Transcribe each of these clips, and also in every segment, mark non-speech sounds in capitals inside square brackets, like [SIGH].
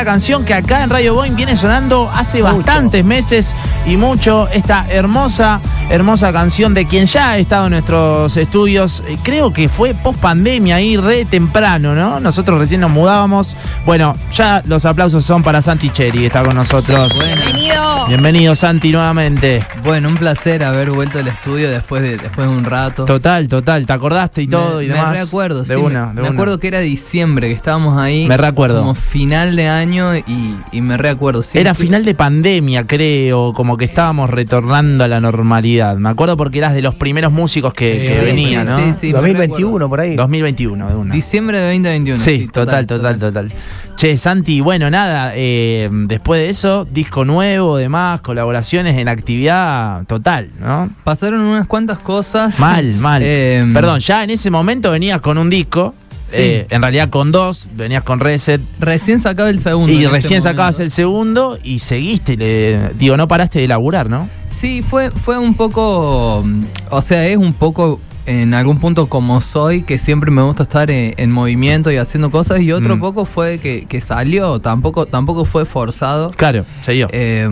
esta canción que acá en Radio Boeing viene sonando hace bastantes meses y mucho. Esta hermosa, hermosa canción de quien ya ha estado en nuestros estudios. Eh, creo que fue post pandemia ahí, re temprano, ¿no? Nosotros recién nos mudábamos. Bueno, ya los aplausos son para Santi Cheri, está con nosotros. Bienvenido. Bienvenido, Santi, nuevamente. Bueno, un placer haber vuelto al estudio después de, después de un rato. Total, total. ¿Te acordaste y todo me, y demás? Me recuerdo, de sí. Una, me, de me una. acuerdo que era diciembre, que estábamos ahí. Me recuerdo. Como final de año y, y me recuerdo. sí. Era final de pandemia, creo, como que estábamos retornando a la normalidad. Me acuerdo porque eras de los primeros músicos que, Sí, que sí, venía, sí, ¿no? sí, sí, me 2021 por ahí. 2021, de una. Diciembre de 2021. Sí, total, total, total, Che, Santi, bueno, nada, eh, después de eso, disco nuevo, demás, colaboraciones en actividad total, ¿no? Pasaron unas cuantas cosas. Mal, mal. Eh, Perdón, ya en ese momento venías con un disco, Sí. eh, en realidad con dos, venías con Reset, Recién sacaba el segundo. y recién sacabas el segundo y seguiste, le, digo, no paraste de laburar, ¿no? Sí, fue, fue un poco. O sea, es un poco en algún punto como soy, que siempre me gusta estar en, en movimiento y haciendo cosas, y otro Mm. poco fue que, que salió, tampoco, tampoco fue forzado. Claro, dio. Eh,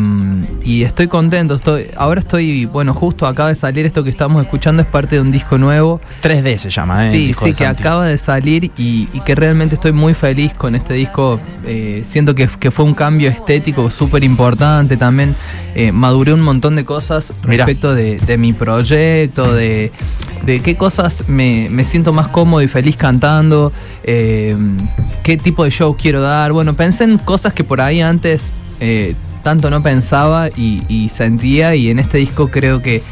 y estoy contento, estoy, ahora estoy, bueno, justo acaba de salir esto que estamos escuchando, es parte de un disco nuevo. 3D se llama, ¿eh? sí, sí, que acaba de salir y, y que realmente estoy muy feliz con este disco. Eh, siento que, que fue un cambio estético súper importante también. Eh, maduré un montón de cosas respecto de, de mi proyecto, de, de qué cosas me, me siento más cómodo y feliz cantando, eh, qué tipo de show quiero dar. Bueno, pensé en cosas que por ahí antes eh, tanto no pensaba y, y sentía y en este disco creo que,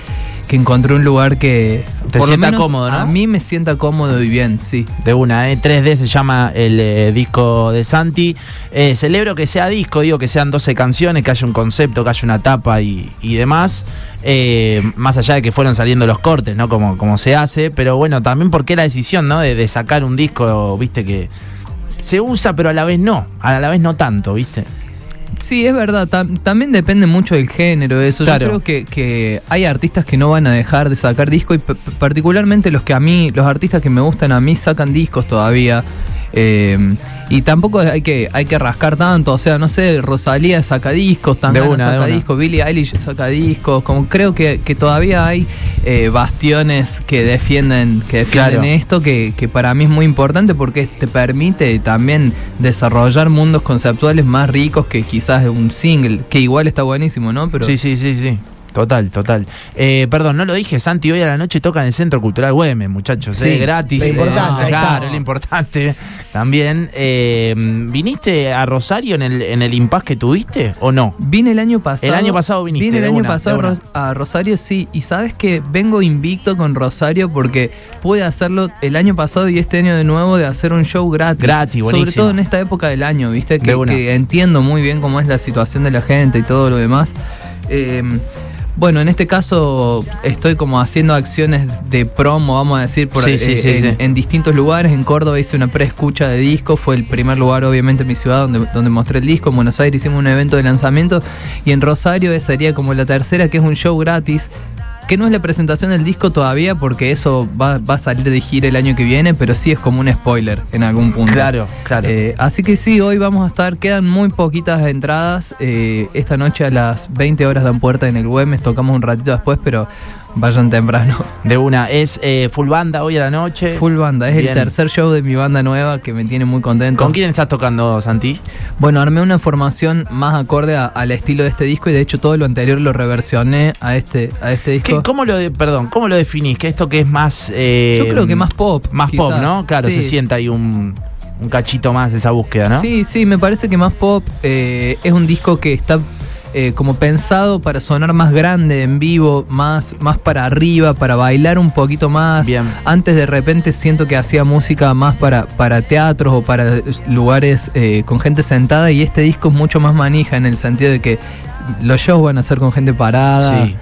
que encontré un lugar que Te por lo sienta menos cómodo, ¿no? A mí me sienta cómodo y bien, sí. De una, ¿eh? 3D se llama el eh, disco de Santi. Eh, celebro que sea disco, digo que sean 12 canciones, que haya un concepto, que haya una tapa y, y demás. Eh, más allá de que fueron saliendo los cortes, ¿no? Como, como se hace. Pero bueno, también porque la decisión, ¿no? De, de sacar un disco, viste, que se usa, pero a la vez no. A la vez no tanto, viste. Sí, es verdad. tam- también depende mucho del género de eso. Claro. Yo creo que, que hay artistas que no van a dejar de sacar discos y particularmente los que a mí, los artistas que me gustan a mí sacan discos todavía. Eh, y tampoco hay que, hay que rascar tanto. O sea, no sé, Rosalía saca discos, de saca discos, Billie Eilish saca discos. Como creo que, que todavía hay eh, bastiones que defienden, que defienden Claro. esto, que, que para mí es muy importante porque te permite también desarrollar mundos conceptuales más ricos que quizás un single, que igual está buenísimo, ¿no? Pero Sí, sí, sí, sí. Total, total. Eh, perdón, no lo dije, Santi, hoy a la noche toca en el Centro Cultural Güemes, muchachos, Sí, eh, gratis. lo importante, eh, claro, lo importante también. Eh, ¿Viniste a Rosario en el, en el impas que tuviste o no? Vine el año pasado. El año pasado viniste, Vine el año una, pasado a Ros- a Rosario, sí. Y sabes que vengo invicto con Rosario porque pude hacerlo el año pasado y este año de nuevo de hacer un show gratis. Gratis, Sobre buenísimo. todo en esta época del año, ¿viste? Que, que entiendo muy bien cómo es la situación de la gente y todo lo demás. Eh, bueno, en este caso estoy como haciendo acciones de promo, vamos a decir, por, Sí, sí, eh, sí, en, distintos lugares. En Córdoba hice una preescucha de disco, fue el primer lugar obviamente en mi ciudad donde, donde mostré el disco. En Buenos Aires hicimos un evento de lanzamiento y en Rosario esa sería como la tercera, que es un show gratis. Que no es la presentación del disco todavía porque eso va, va a salir de gira el año que viene, pero sí es como un spoiler en algún punto. Claro, claro. Eh, así que sí, hoy vamos a estar, quedan muy poquitas entradas. eh, esta noche a las 20 horas dan puerta en el Güemes, tocamos un ratito después, pero vayan temprano. De una, es eh, full banda hoy a la noche. Full banda, es Bien. el tercer show de mi banda nueva que me tiene muy contento. ¿Con quién estás tocando, Santi? Bueno, armé una formación más acorde a- al estilo de este disco y de hecho todo lo anterior lo reversioné a este, a este disco. ¿Qué- ¿Cómo lo, de- perdón, cómo lo definís? Que esto que es más... eh, Yo creo que más pop. Más pop. ¿no? Claro, Sí. se sienta ahí un, un cachito más esa búsqueda, ¿no? Sí, sí, me parece que más pop eh, es un disco que está eh, como pensado para sonar más grande en vivo, más, más para arriba, para bailar un poquito más. Bien. Antes de repente siento que hacía música más para, para teatros o para lugares eh, con gente sentada y este disco es mucho más manija en el sentido de que los shows van a ser con gente parada. Sí.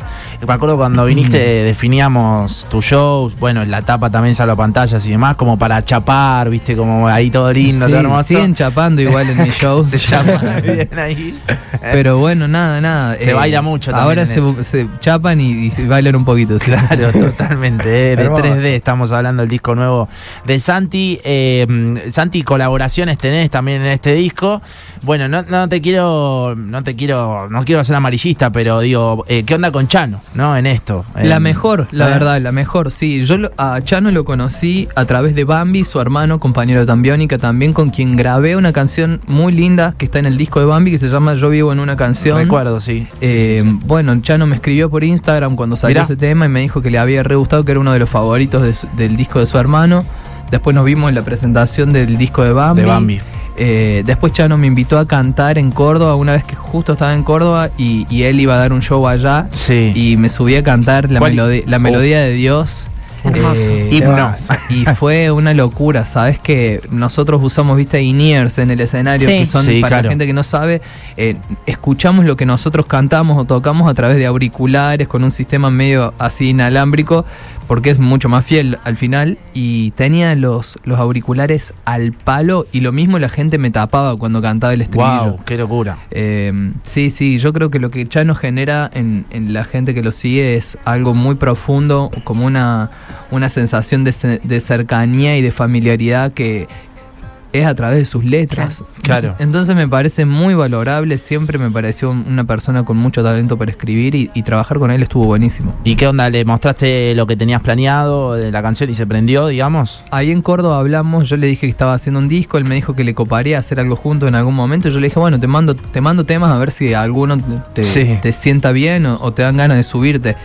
Me acuerdo cuando viniste [CLEARS THROAT] definíamos tu show, bueno, en la tapa también sale a pantallas y demás, como para chapar, viste, como ahí todo lindo, Sí, todo hermoso. siguen chapando igual en mi show. [LAUGHS] Se chapa [LAUGHS] bien ahí. Pero bueno, nada, nada. Se baila mucho Ahora se, también en se chapan y, y se bailan un poquito. sí. Claro, totalmente. eh, de Hermoso. 3D estamos hablando del disco nuevo de Santi. Eh, Santi, colaboraciones tenés también en este disco. Bueno, no, no te quiero, no te quiero, no quiero ser amarillista, pero digo, eh, ¿qué onda con Chano, no? En esto. La mejor, la verdad, la mejor, sí. Yo lo- a Chano lo conocí a través de Bambi, su hermano, compañero de Tambiónica, también con quien grabé una canción muy linda que está en el disco de Bambi que se llama Yo vivo en una canción. Recuerdo, sí. Eh, bueno, Chano me escribió por Instagram cuando salió Mirá. ese tema y me dijo que le había re gustado, que era uno de los favoritos de su- del disco de su hermano. Después nos vimos en la presentación del disco de Bambi. De Bambi. Eh, después Chano me invitó a cantar en Córdoba una vez que justo estaba en Córdoba y, y él iba a dar un show allá Sí. y me subí a cantar la, melodía de Dios. Hermoso. Eh, Himno. y fue una locura, ¿sabes? Que nosotros usamos, viste, in-ears en el escenario, Sí. que son Sí, para claro. la gente que no sabe, eh, escuchamos lo que nosotros cantamos o tocamos a través de auriculares con un sistema medio así inalámbrico, porque es mucho más fiel al final. Y tenía los, los auriculares al palo y lo mismo la gente me tapaba cuando cantaba el estribillo. Wow, qué locura. Eh, sí, sí, yo creo que lo que Chano genera en, en la gente que lo sigue es algo muy profundo, como una, una sensación de, de cercanía y de familiaridad que es a través de sus letras. Claro. Entonces me parece muy valorable, siempre me pareció un- una persona con mucho talento para escribir y, y trabajar con él estuvo buenísimo. ¿Y qué onda? ¿Le mostraste lo que tenías planeado de la canción y se prendió, digamos? Ahí en Córdoba hablamos, yo le dije que estaba haciendo un disco, él me dijo que le coparía hacer algo juntos en algún momento. Yo le dije, bueno, te mando, te mando temas a ver si alguno te, Sí. te sienta bien o, o te dan ganas de subirte.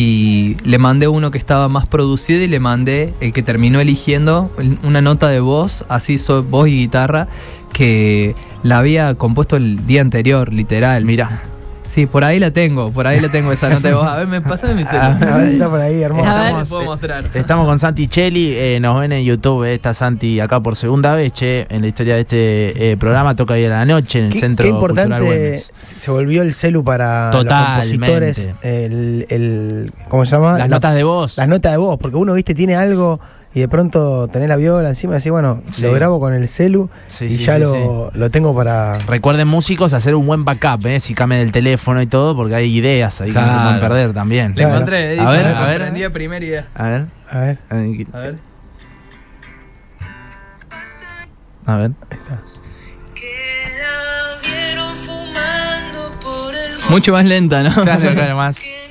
Y le mandé uno que estaba más producido y le mandé el que terminó eligiendo, el- una nota de voz, así so- voz y guitarra, que la había compuesto el día anterior, literal. Mira. Sí, por ahí la tengo, por ahí la tengo esa nota de voz. A ver, me pasa mi A celular. ver si está por ahí, hermoso. A ver. Estamos, puedo mostrar. Estamos con Santi Cheli, eh, nos ven en YouTube, eh, está Santi acá por segunda vez, che, en la historia de este eh, programa, toca ir a la noche en el Qué, Centro qué importante se volvió el celu para Totalmente. los compositores. El, el- ¿Cómo se llama? Las La- notas de voz. Las notas de voz, porque uno, viste, tiene algo y de pronto tenés la viola encima y decís, bueno, Sí. lo grabo con el celu Sí, y sí, ya sí, lo, lo tengo para... Recuerden músicos hacer un buen backup, eh, si cambian el teléfono y todo, porque hay ideas ahí que no se Claro. pueden perder también. Le Claro. encontré, dice, A ver, a ver. comprendí a primera idea. A ver, A ver, a ver, A ver. a ver. Por el Mucho más lenta, ¿no? Claro, claro, más. [LAUGHS]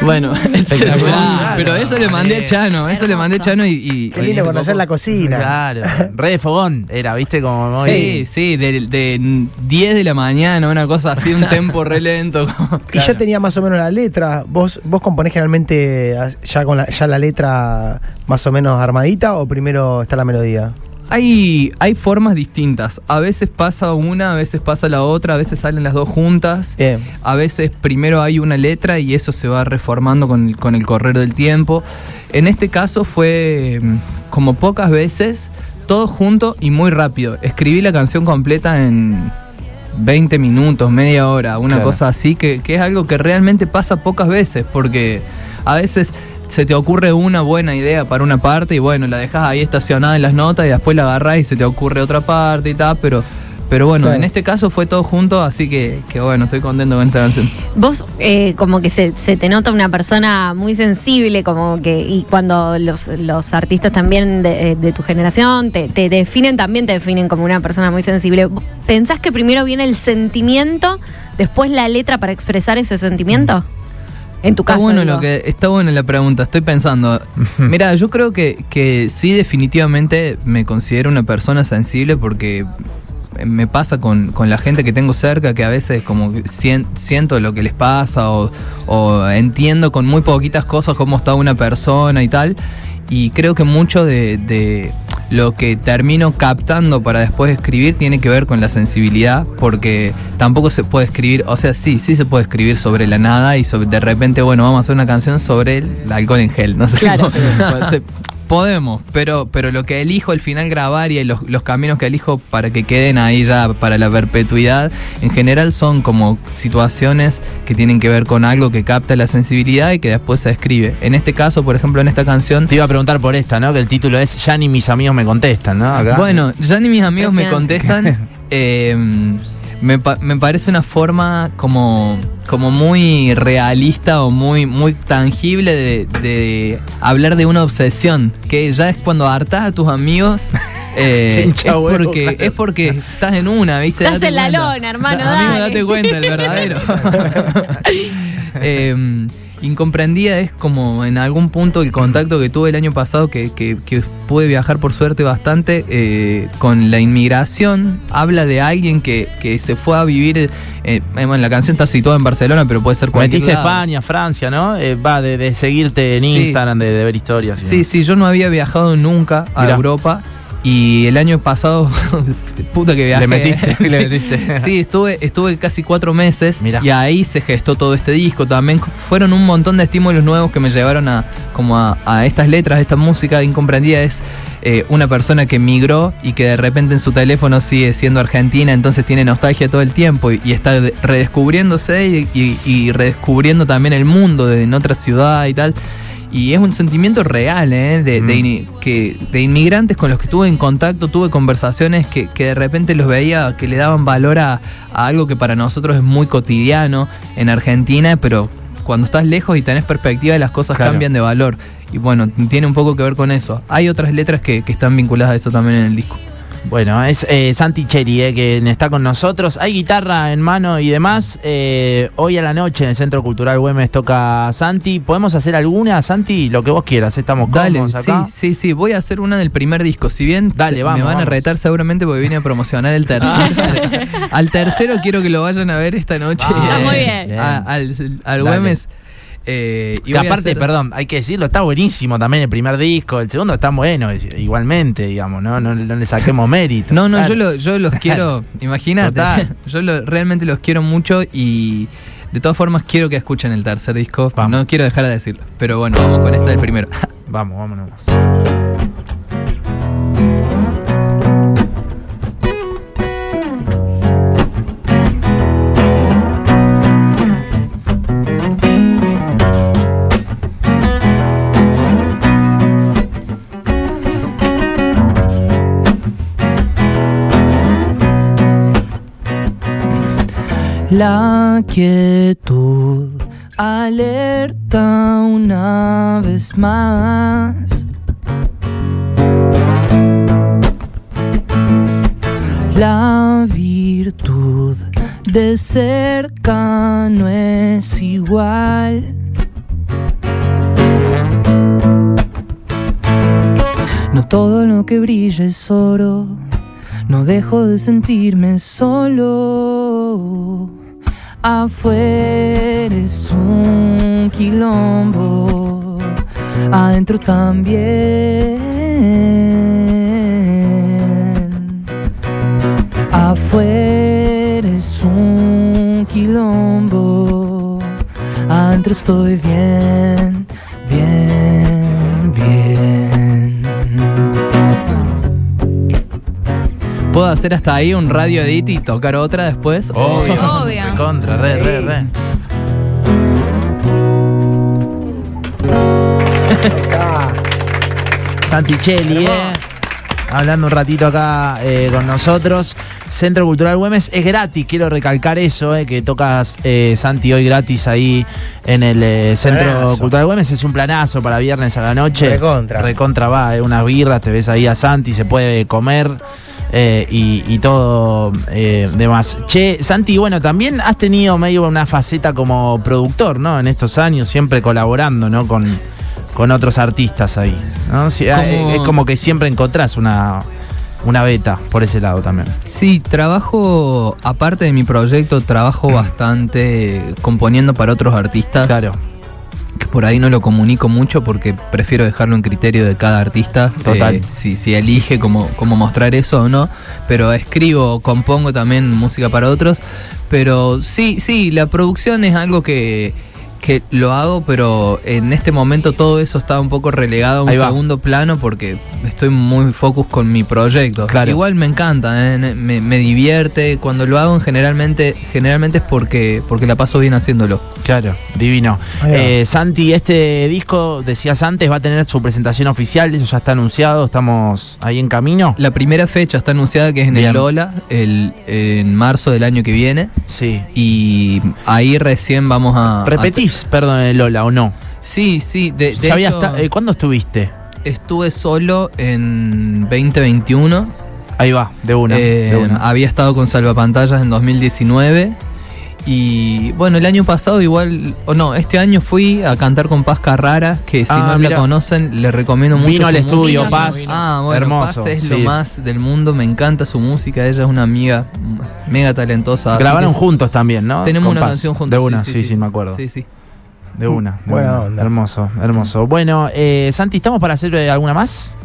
Bueno, [LAUGHS] [LAUGHS] Espectacular. pero eso le mandé a Chano, eso le mandé a Chano y... y- qué lindo conocer la cocina. Claro, [LAUGHS] re de fogón era, viste, como muy... Sí, sí, de, de 10 de la mañana, una cosa así, un tempo re lento. como- Y ya tenía más o menos la letra. ¿Vos, vos componés generalmente ya con la, ya la letra más o menos armadita o primero está la melodía? Hay, hay formas distintas. A veces pasa una, a veces pasa la otra, a veces salen las dos juntas. Bien. A veces primero hay una letra y eso se va reformando con, el- con el correr del tiempo. En este caso fue mm, como pocas veces, todo junto y muy rápido. Escribí la canción completa en 20 minutos, media hora, una Claro. cosa así, que, que es algo que realmente pasa pocas veces, porque a veces se te ocurre una buena idea para una parte y bueno, la dejas ahí estacionada en las notas y después la agarrás y se te ocurre otra parte y tal, pero... Pero bueno, Claro. en este caso fue todo junto, así que, que bueno, estoy contento con esta canción. Vos eh, como que se, se te nota una persona muy sensible, como que, y cuando los, los artistas también de, de tu generación te, te definen, también te definen como una persona muy sensible. ¿Pensás que primero viene el sentimiento, después la letra para expresar ese sentimiento? En tu Está caso. bueno digo. lo que está bueno la pregunta, estoy pensando. Mira, yo creo que, que sí definitivamente me considero una persona sensible porque me pasa con, con la gente que tengo cerca que a veces como sien- siento lo que les pasa o, o entiendo con muy poquitas cosas cómo está una persona y tal. Y creo que mucho de, de- lo que termino captando para después escribir tiene que ver con la sensibilidad, porque tampoco se puede escribir, o sea, sí, sí se puede escribir sobre la nada y sobre, de repente, bueno, vamos a hacer una canción sobre el alcohol en gel, no sé. Claro. cómo- [LAUGHS] se- Podemos, pero, pero lo que elijo al final grabar y los, los caminos que elijo para que queden ahí ya para la perpetuidad, en general son como situaciones que tienen que ver con algo que capta la sensibilidad y que después se escribe. En este caso, por ejemplo, en esta canción, Te iba a preguntar por esta, ¿no? Que el título es Ya ni mis amigos me contestan, ¿no? Acá. Bueno, ya ni mis amigos me contestan. [LAUGHS] eh, me, pa- me parece una forma como, como muy realista o muy, muy tangible de, de hablar de una obsesión. Que ya es cuando hartas a tus amigos. [LAUGHS] eh, es, huevo, porque, claro. es porque estás en una, ¿viste? Estás Date en la cuenta. lona, hermano, Da- Amigo, dale. date cuenta, el verdadero. [LAUGHS] [LAUGHS] Eh, incomprendida es como en algún punto el contacto que tuve el año pasado, que, que- que pude viajar por suerte bastante, eh, con la inmigración. Habla de alguien que, que se fue a vivir. eh, bueno, la canción está situada en Barcelona, pero puede ser cualquier Metiste lado. España, Francia, ¿no? Eh, va de, de seguirte en Sí. Instagram, de, de ver historias. Sí, sí, yo no había viajado nunca a Mirá. Europa. Y el año pasado, [LAUGHS] puta que viajé. Le metiste, [LAUGHS] le metiste. Sí, estuve, estuve casi cuatro meses Mirá. y ahí se gestó todo este disco. También fueron un montón de estímulos nuevos que me llevaron a, como a, a estas letras, a esta música incomprendida. Es eh, una persona que migró y que de repente en su teléfono sigue siendo argentina, entonces tiene nostalgia todo el tiempo y, y está de- redescubriéndose y, y- y redescubriendo también el mundo de, en otra ciudad y tal. Y es un sentimiento real, ¿eh? De, Mm. que, de inmigrantes con los que estuve en contacto, tuve conversaciones que, que de repente los veía que le daban valor a, a algo que para nosotros es muy cotidiano en Argentina, pero cuando estás lejos y tenés perspectiva las cosas Claro. cambian de valor. Y bueno, tiene un poco que ver con eso. Hay otras letras que, que están vinculadas a eso también en el disco. Bueno, es eh, Santi Cheri, eh, que está con nosotros. Hay guitarra en mano y demás. Eh, hoy a la noche en el Centro Cultural Güemes toca Santi. ¿Podemos hacer alguna, Santi? Lo que vos quieras. Estamos Dale, cómodos sí, acá. sí, sí, voy a hacer una del primer disco. Si bien Dale, se- vamos, me van a retar seguramente porque vine a promocionar el tercero. [LAUGHS] al tercero quiero que lo vayan a ver esta noche. Ah, muy bien. A- al al Dale. Eh, y Que aparte, hacer- perdón, hay que decirlo, está buenísimo también el primer disco. El segundo está bueno, igualmente, digamos, ¿no? No, no le saquemos [LAUGHS] mérito. No, no, Claro. yo, lo- yo los quiero, imagínate, [LAUGHS] yo lo- realmente los quiero mucho y de todas formas quiero que escuchen el tercer disco, Vamos. no quiero dejar de decirlo, pero bueno, vamos con esta del primero. [LAUGHS] Vamos, vámonos. La quietud alerta una vez más. La virtud de cerca no es igual. No todo lo que brilla es oro. No dejo de sentirme solo. Afuera es un quilombo. Adentro también. Afuera es un quilombo. Adentro estoy bien, bien, bien. ¿Puedo hacer hasta ahí un radio edit y tocar otra después? Obvio. [LAUGHS] Obvio. Contra, re, re, re. [LAUGHS] Acá. Santichelli, eh. Hablando un ratito acá eh, con nosotros. Centro Cultural Güemes es gratis, quiero recalcar eso, eh, que tocas eh, Santi hoy gratis ahí en el eh, Centro Planazo. Cultural Güemes. Es un planazo para viernes a la noche. Recontra. Recontra va, unas birras, te ves ahí a Santi, se puede comer. Eh, y, y todo eh, demás. Che, Santi, bueno, también has tenido medio una faceta como productor, ¿no? En estos años, siempre colaborando, ¿no? Con, con otros artistas ahí, ¿no? Como- eh, Es como que siempre encontrás una, una beta por ese lado también. Sí, trabajo, aparte de mi proyecto, trabajo bastante componiendo para otros artistas. Claro. Por ahí no lo comunico mucho porque prefiero dejarlo en criterio de cada artista. Total. eh, si, si elige cómo, cómo mostrar eso o no. Pero escribo, compongo también música para otros. Pero sí, sí, la producción es algo que, que lo hago, pero en este momento todo eso está un poco relegado a un segundo plano porque estoy muy focus con mi proyecto. Claro. Igual me encanta, ¿eh? me, me divierte. Cuando lo hago generalmente, generalmente es porque, porque la paso bien haciéndolo. Claro, divino. Eh, Santi, este disco, decías antes, va a tener su presentación oficial, eso ya está anunciado, estamos ahí en camino. La primera fecha está anunciada que es en Bien. el Lola, el, en marzo del año que viene. Sí. Y ahí recién vamos a. ¿Repetís, perdón, el Lola o no? sí, sí. De, hecho, eh, ¿Cuándo estuviste? estuve solo en 2021. Ahí va, de una. Eh, de una. Había estado con Salvapantallas en 2019. Y bueno, el año pasado igual, o no, este año fui a cantar con Paz Carrara, que si Ah, no mira. la conocen, le recomiendo mucho. Vino al estudio, música. Paz. Ah, bueno, Hermoso, Paz es lo sí. más del mundo, me encanta su música, ella es una amiga mega talentosa. Grabaron juntos también, ¿no? Tenemos Con una Paz. canción juntos. De una, sí, sí, me acuerdo. Sí, sí. De una. de Buena una. onda. Hermoso, hermoso. Bueno, eh, Santi, ¿estamos para hacer eh, alguna más?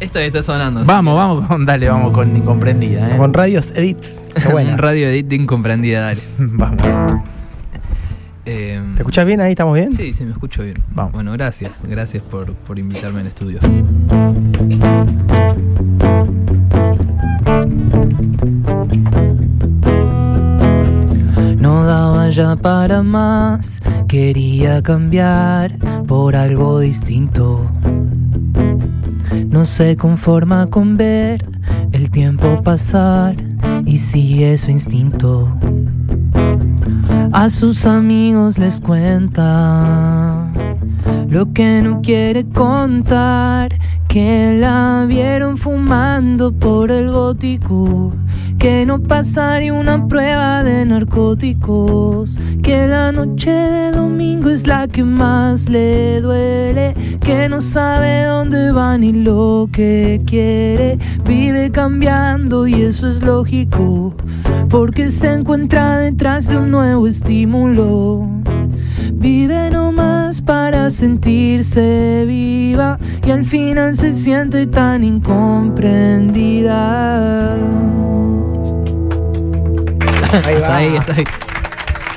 Esto está sonando. Vamos, vamos con, dale, vamos con Incomprendida. ¿eh? Con radios [LAUGHS] buena. Un radio edit de incomprendida, dale. [LAUGHS] Vamos. Eh, ¿Te escuchás bien ahí? ¿Estamos bien? Sí, sí, me escucho bien. Vamos. Bueno, gracias. Gracias por, por invitarme al estudio. Ya para más, quería cambiar por algo distinto. No se conforma con ver el tiempo pasar y sigue su instinto. A sus amigos les cuenta lo que no quiere contar, que la vieron fumando por el gótico, que no pasaría una prueba de narcóticos, que la noche de domingo es la que más le duele, que no sabe dónde va ni lo que quiere, vive cambiando y eso es lógico, porque se encuentra detrás de un nuevo estímulo. Vive nomás para sentirse viva y al final se siente tan incomprendida. Ahí va. Está ahí, está ahí.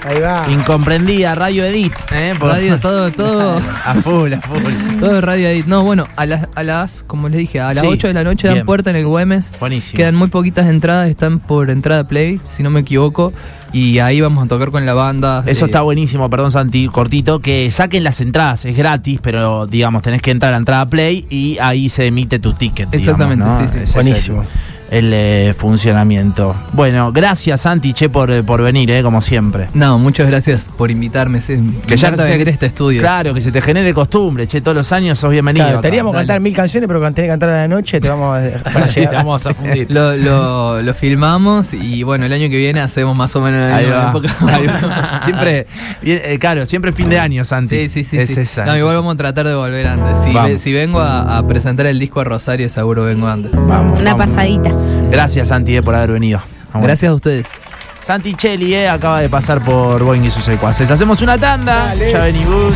Ahí va. Incomprendida, Radio Edit. ¿eh? Por- Radio, todo, todo. a full, a full. Todo Radio Edit. No, bueno, a las, a las, como les dije, a las Sí, 8 de la noche bien. dan puerta en el Güemes. Buenísimo. Quedan muy poquitas entradas, están por entrada Play, si no me equivoco. Y ahí vamos a tocar con la banda. Eso Eh, está buenísimo, perdón Santi, cortito, que saquen las entradas, es gratis, pero digamos, tenés que entrar a entrada Play y ahí se emite tu ticket. digamos, Exactamente, ¿no? sí, sí. Ese es Buenísimo. El, eh, funcionamiento. Bueno, gracias Santi, che, por, por venir, eh, como siempre. No, muchas gracias por invitarme. sí. Me Que ya se- venir a este estudio. Claro, que se te genere costumbre, che, todos los años sos bienvenido. Claro, acá. teníamos que dale. cantar mil canciones, pero cuando tenés que cantar a la noche te vamos a, [LAUGHS] para Sí, llegar. te vamos a fundir. [LAUGHS] Lo, lo, lo filmamos y bueno, el año que viene hacemos más o menos la Ahí misma va, época. ahí va. [LAUGHS] Siempre, bien, eh, claro, siempre fin de año, Santi. Sí, sí, sí. Es sí. esa. no, es igual vamos a tratar de volver antes. Si, Vamos. ve- si vengo a, a presentar el disco a Rosario, seguro vengo antes. Vamos, Una vamos. pasadita. Gracias, Santi, eh, por haber venido. Vamos. Gracias a ustedes. Santi Cheli, eh, acaba de pasar por Boeing y sus secuaces. Hacemos una tanda. Dale. Ya venimos.